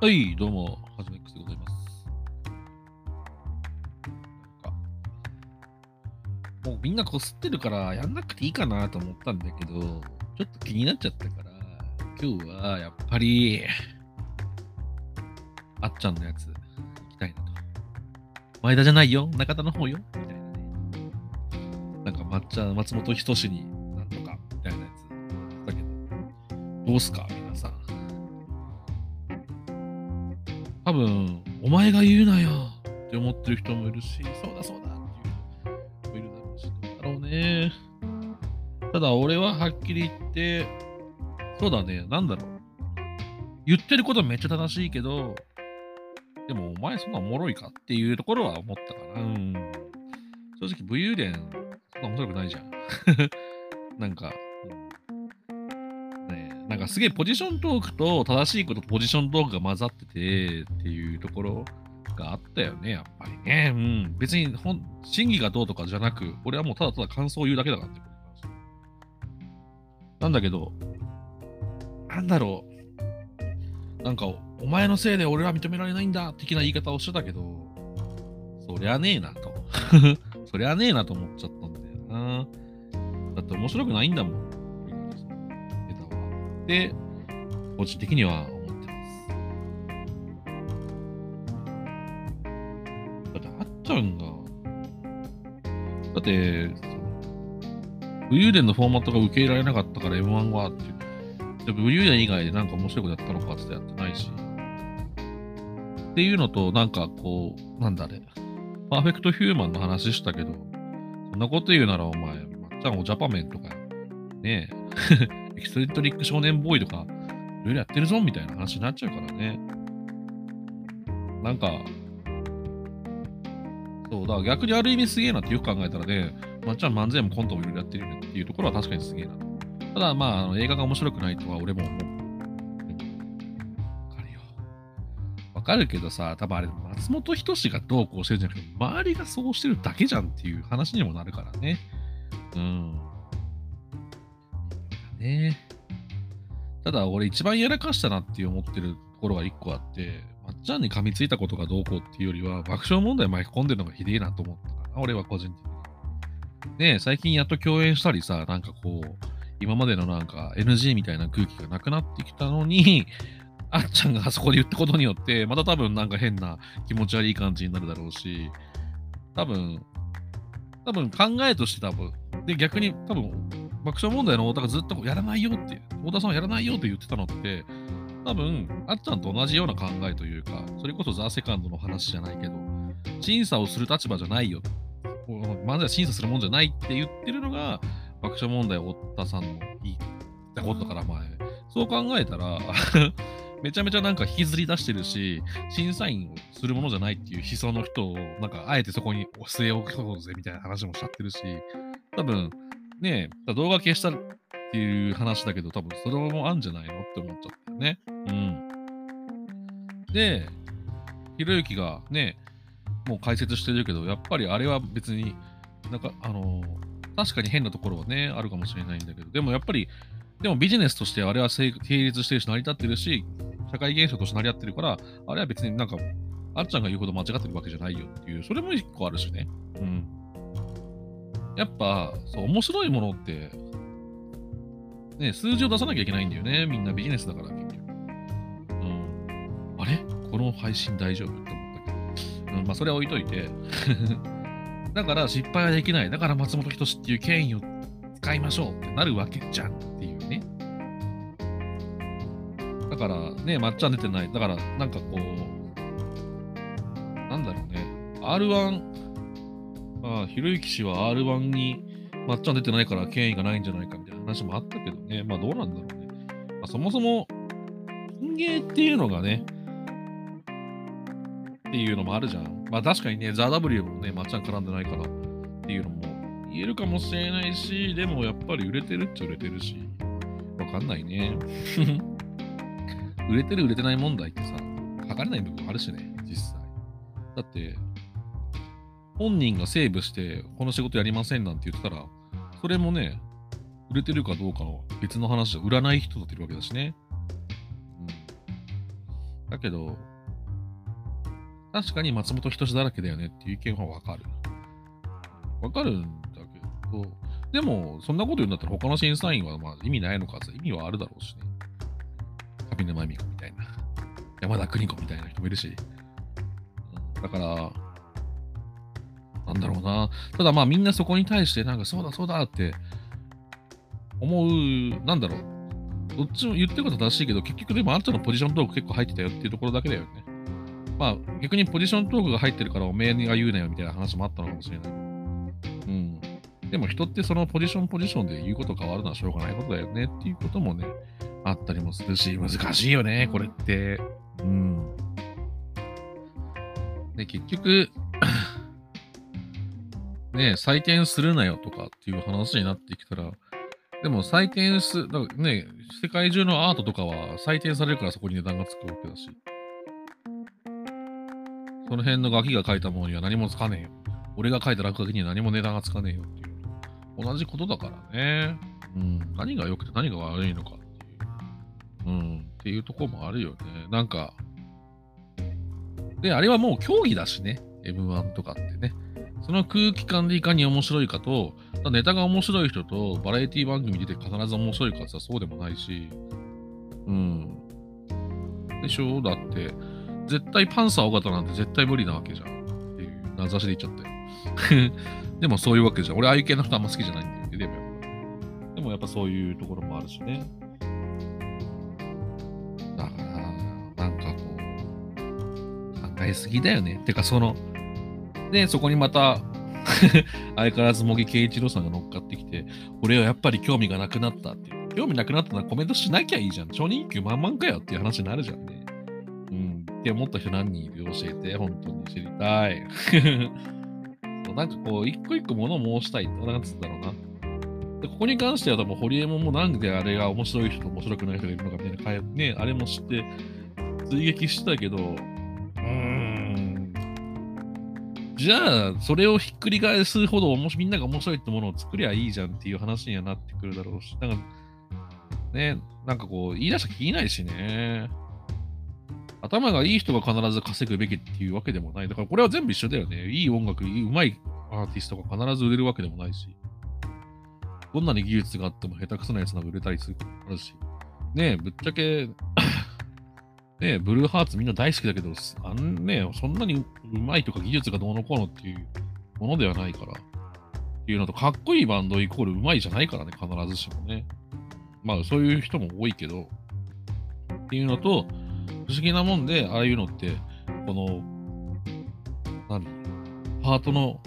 はい、どうも、はじめ X でございます。もうみんなこすってるからやんなくていいかなと思ったんだけど、ちょっと気になっちゃったから、今日はやっぱり、あっちゃんのやつ、行きたいなと。前田じゃないよ、中田の方よ、みたいなね。なんか抹茶、松本人志になんとか、みたいなやつだけど、どうすか、皆さん。多分、お前が言うなよって思ってる人もいるし、そうだそうだっていう人もいるだろうし、どうだろうね。ただ、俺ははっきり言って、そうだね、なんだろう。言ってることめっちゃ正しいけど、でも、お前そんなおもろいかっていうところは思ったかな。うん。正直、武勇伝、そんな面白くないじゃん。なんか、うん、なんかすげえポジショントークと正しいことポジショントークが混ざっててっていうところがあったよね、やっぱりね。うん。別に本真偽がどうとかじゃなく、俺はもうただただ感想を言うだけだからってことなんだけど、なんだろう。なんか、お前のせいで俺は認められないんだ的な言い方をしてたけど、そりゃねえなと。そりゃねえなと思っちゃったんだよな。だって面白くないんだもん。ネタは。で、個人的には思ってます。だって、あっちゃんが、だって、武勇伝のフォーマットが受け入れられなかったから M1 はっていう。で武勇伝以外でなんか面白いことやったのかって言ってやってないし。っていうのと、なんかこう、なんだあれ。パーフェクトヒューマンの話したけど、そんなこと言うならお前、まっちゃんおジャパメンとか、ねえ、エキストリットリック少年ボーイとか、いろいろやってるぞみたいな話になっちゃうからね。なんか、そう、だ逆にある意味すげえなってよく考えたらね、まっちゃん漫才もコントもいろいろやってるよねっていうところは確かにすげえな。ただまあ、あの映画が面白くないとは俺も思う。わかるよ。わかるけどさ、多分あれ、松本人志がどうこうしてるんじゃなくて、周りがそうしてるだけじゃんっていう話にもなるからね。うん。ねただ俺一番やらかしたなって思ってるところが一個あって、まっちゃんに噛みついたことがどうこうっていうよりは、爆笑問題巻き込んでるのがひでえなと思ったかな、俺は個人的に。ね、最近やっと共演したりさ、なんかこう、今までのなんか NG みたいな空気がなくなってきたのに、あっちゃんがあそこで言ったことによって、また多分なんか変な気持ち悪い感じになるだろうし、多分、多分考えとして多分、で逆に多分、爆笑問題の太田がずっとやらないよって、太田さんはやらないよって言ってたのって、多分、あっちゃんと同じような考えというか、それこそザ・セカンドの話じゃないけど、審査をする立場じゃないよ。漫才審査するもんじゃないって言ってるのが、爆笑問題太田さんの言ったことだから前。そう考えたら、めちゃめちゃなんか引きずり出してるし、審査員をするものじゃないっていう思想の人を、なんかあえてそこに据え置こうぜみたいな話もしちゃってるし、多分、ね、動画消したっていう話だけど、多分それもあんじゃないのって思っちゃったよね。うん。で、ひろゆきがね、もう解説してるけど、やっぱりあれは別に、なんか、あの確かに変なところはね、あるかもしれないんだけど、でもやっぱり、でもビジネスとしてあれは成立してるし、成り立ってるし、社会現象として成り立ってるから、あれは別になんか、あっちゃんが言うほど間違ってるわけじゃないよっていう、それも一個あるしね。うん。やっぱ、そう、面白いものって、ね、数字を出さなきゃいけないんだよね。みんなビジネスだから、結局。うん。あれ？この配信大丈夫って思ったけど。うん、まあ、それは置いといて。だから失敗はできない。だから松本人志っていう権威を使いましょうってなるわけじゃんっていうね。だからね、まっちゃん出てない。だからなんかこう、なんだろうね。R1、ああ、ひろゆき氏は R1 にまっちゃん出てないから権威がないんじゃないかみたいな話もあったけどね。まあどうなんだろうね。まあ、そもそも、人芸っていうのがね、っていうのもあるじゃん。まあ確かにね、ザ・ W もね、まっちゃん絡んでないからっていうのも言えるかもしれないし、でもやっぱり売れてるっちゃ売れてるし、わかんないね。売れてる売れてない問題ってさ、測れない部分もあるしね、実際。だって、本人がセーブして、この仕事やりませんなんて言ってたら、それもね、売れてるかどうかの別の話じゃ売らない人だっているわけだしね。うん。だけど、確かに松本人志だらけだよねっていう意見はわかる。わかるんだけど、でも、そんなこと言うんだったら他の審査員はまあ意味ないのかって意味はあるだろうしね。上沼恵美子みたいな。山田邦子みたいな人もいるし。だから、なんだろうな。ただまあみんなそこに対してなんかそうだそうだって思う、なんだろう。どっちも言ってること正しいけど、結局でもあんたのポジショントーク結構入ってたよっていうところだけだよね。まあ逆にポジショントークが入ってるからおめえが言うなよみたいな話もあったのかもしれない。うん。でも人ってそのポジションポジションで言うこと変わるのはしょうがないことだよねっていうこともね、あったりもするし、難しいよね、これって。うん。で、結局、ね、採点するなよとかっていう話になってきたら、でも採点す、だからね、世界中のアートとかは採点されるからそこに値段がつくわけだし、その辺のガキが書いたものには何もつかねえよ。俺が書いた落書きには何も値段がつかねえよっていう。同じことだからね。うん。何が良くて何が悪いのかっていう。うん。っていうとこもあるよね。なんか、で、あれはもう競技だしね。M1 とかってね。その空気感でいかに面白いかと、ネタが面白い人とバラエティ番組出て必ず面白いかってさ、そうでもないし。うん。でしょ？だって、絶対パンサー尾形なんて絶対無理なわけじゃん。っていう名指しで言っちゃったよ。でもそういうわけじゃん。俺、ああいう系の人あんま好きじゃないんだよね。でも、でもやっぱそういうところもあるしね。だから、なんかこう、考えすぎだよね。てか、その、で、そこにまた、相変わらず茂木圭一郎さんが乗っかってきて、俺はやっぱり興味がなくなったっていう。興味なくなったらコメントしなきゃいいじゃん。初任給満々かよっていう話になるじゃんね。うん。って思った人何人いる教えて、本当に知りたい。そうなんかこう、一個一個物申したいって、なんつうんだろうな。で、ここに関しては多分、ホリエモンもなんであれが面白い人と面白くない人がいるのかみたいな、ね、あれも知って、追撃してたけど、じゃあ、それをひっくり返すほどもしみんなが面白いってものを作りゃいいじゃんっていう話にはなってくるだろうし、なんか、ね、なんかこう、言い出したら聞いないしね。頭がいい人が必ず稼ぐべきっていうわけでもない。だからこれは全部一緒だよね。いい音楽、いい、うまいアーティストが必ず売れるわけでもないし。どんなに技術があっても下手くそなやつが売れたりすることもあるし。ねえ、ぶっちゃけ、ね、ブルーハーツみんな大好きだけど、あんねそんなにうまいとか技術がどうのこうのっていうものではないから。っていうのと、かっこいいバンドイコールうまいじゃないからね、必ずしもね。まあ、そういう人も多いけど。っていうのと、不思議なもんで、ああいうのって、この、何パートの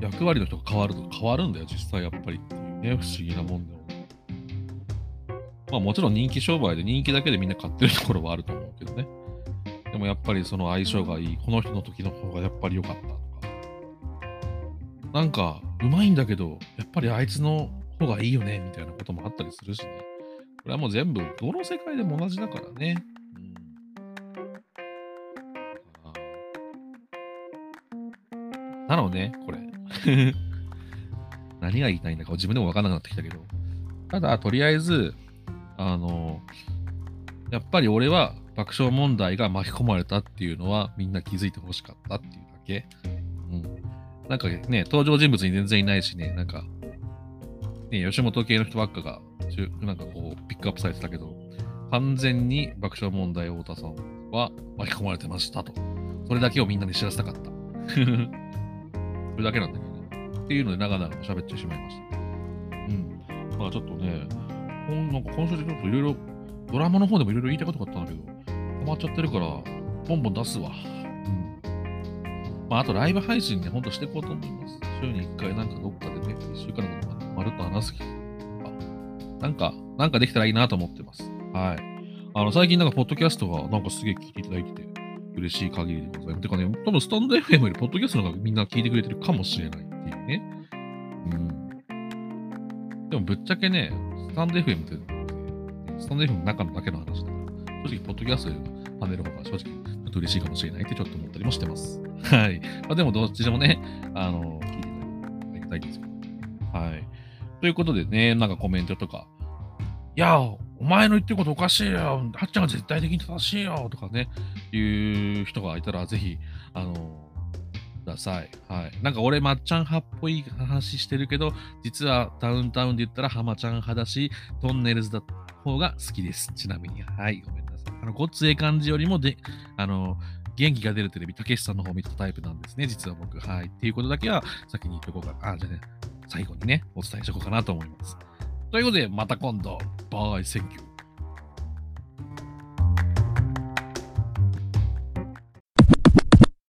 役割の人が変わると変わるんだよ、実際やっぱりっていうね、不思議なもんだよ。まあもちろん人気商売で人気だけでみんな買ってるところはあると思うけどね。でもやっぱりその相性がいい、この人の時の方がやっぱり良かったとか。なんか、うまいんだけど、やっぱりあいつの方がいいよね、みたいなこともあったりするしね。これはもう全部、どの世界でも同じだからね。うん。なのね、これ。何が言いたいんだか自分でも分からなくなってきたけど。ただ、とりあえず、あの、やっぱり俺は爆笑問題が巻き込まれたっていうのはみんな気づいてほしかったっていうだけ。うん。なんかね、登場人物に全然いないしね、なんか、ね、吉本系の人ばっかが、なんかこう、ピックアップされてたけど、完全に爆笑問題太田さんは巻き込まれてましたと。それだけをみんなに知らせたかった。それだけなんだけどね。っていうので長々と喋ってしまいました。うん。まあちょっとね、なんか今週ちょっといろいろ、ドラマの方でもいろいろ言いたいことがあったんだけど、止まっちゃってるから、ボンボン出すわ。うん。まああとライブ配信ね、ほんとしていこうと思います。週に1回なんかどっかでね、1週間のことまるっと話す気とか、なんか、なんかできたらいいなと思ってます。はい。あの、最近なんか、ポッドキャストがなんかすげえ聞いていただいてて、嬉しい限りでございます。てかね、多分スタンド FM よりポッドキャストの方がみんな聞いてくれてるかもしれないっていうね。うん。でもぶっちゃけね、スタンド FM って、スタンド FM の中のだけの話だから、正直、ポッドキャストよりもパネルの方が正直、ちょっと嬉しいかもしれないってちょっと思ったりもしてます。はい。まあ、でも、どっちでもね、あの、聞いていただいてありがたいんですけど。はい。ということでね、なんかコメントとか、いや、お前の言ってることおかしいよ、はっちゃんが絶対的に正しいよとかね、いう人がいたら、ぜひ、あの、ださい。はい。なんか俺、まっちゃん派っぽい話してるけど、実はダウンタウンで言ったら浜ちゃん派だし、トンネルズだ方が好きです。ちなみに。はい。ごめんなさい。あの、ごっつええ感じよりもで、あの、元気が出るテレビ、たけしさんの方を見たタイプなんですね、実は僕。はい。っていうことだけは先に言っておこうかな。あ、じゃあね、最後にね、お伝えしておこうかなと思います。ということで、また今度。 Bye, thank you。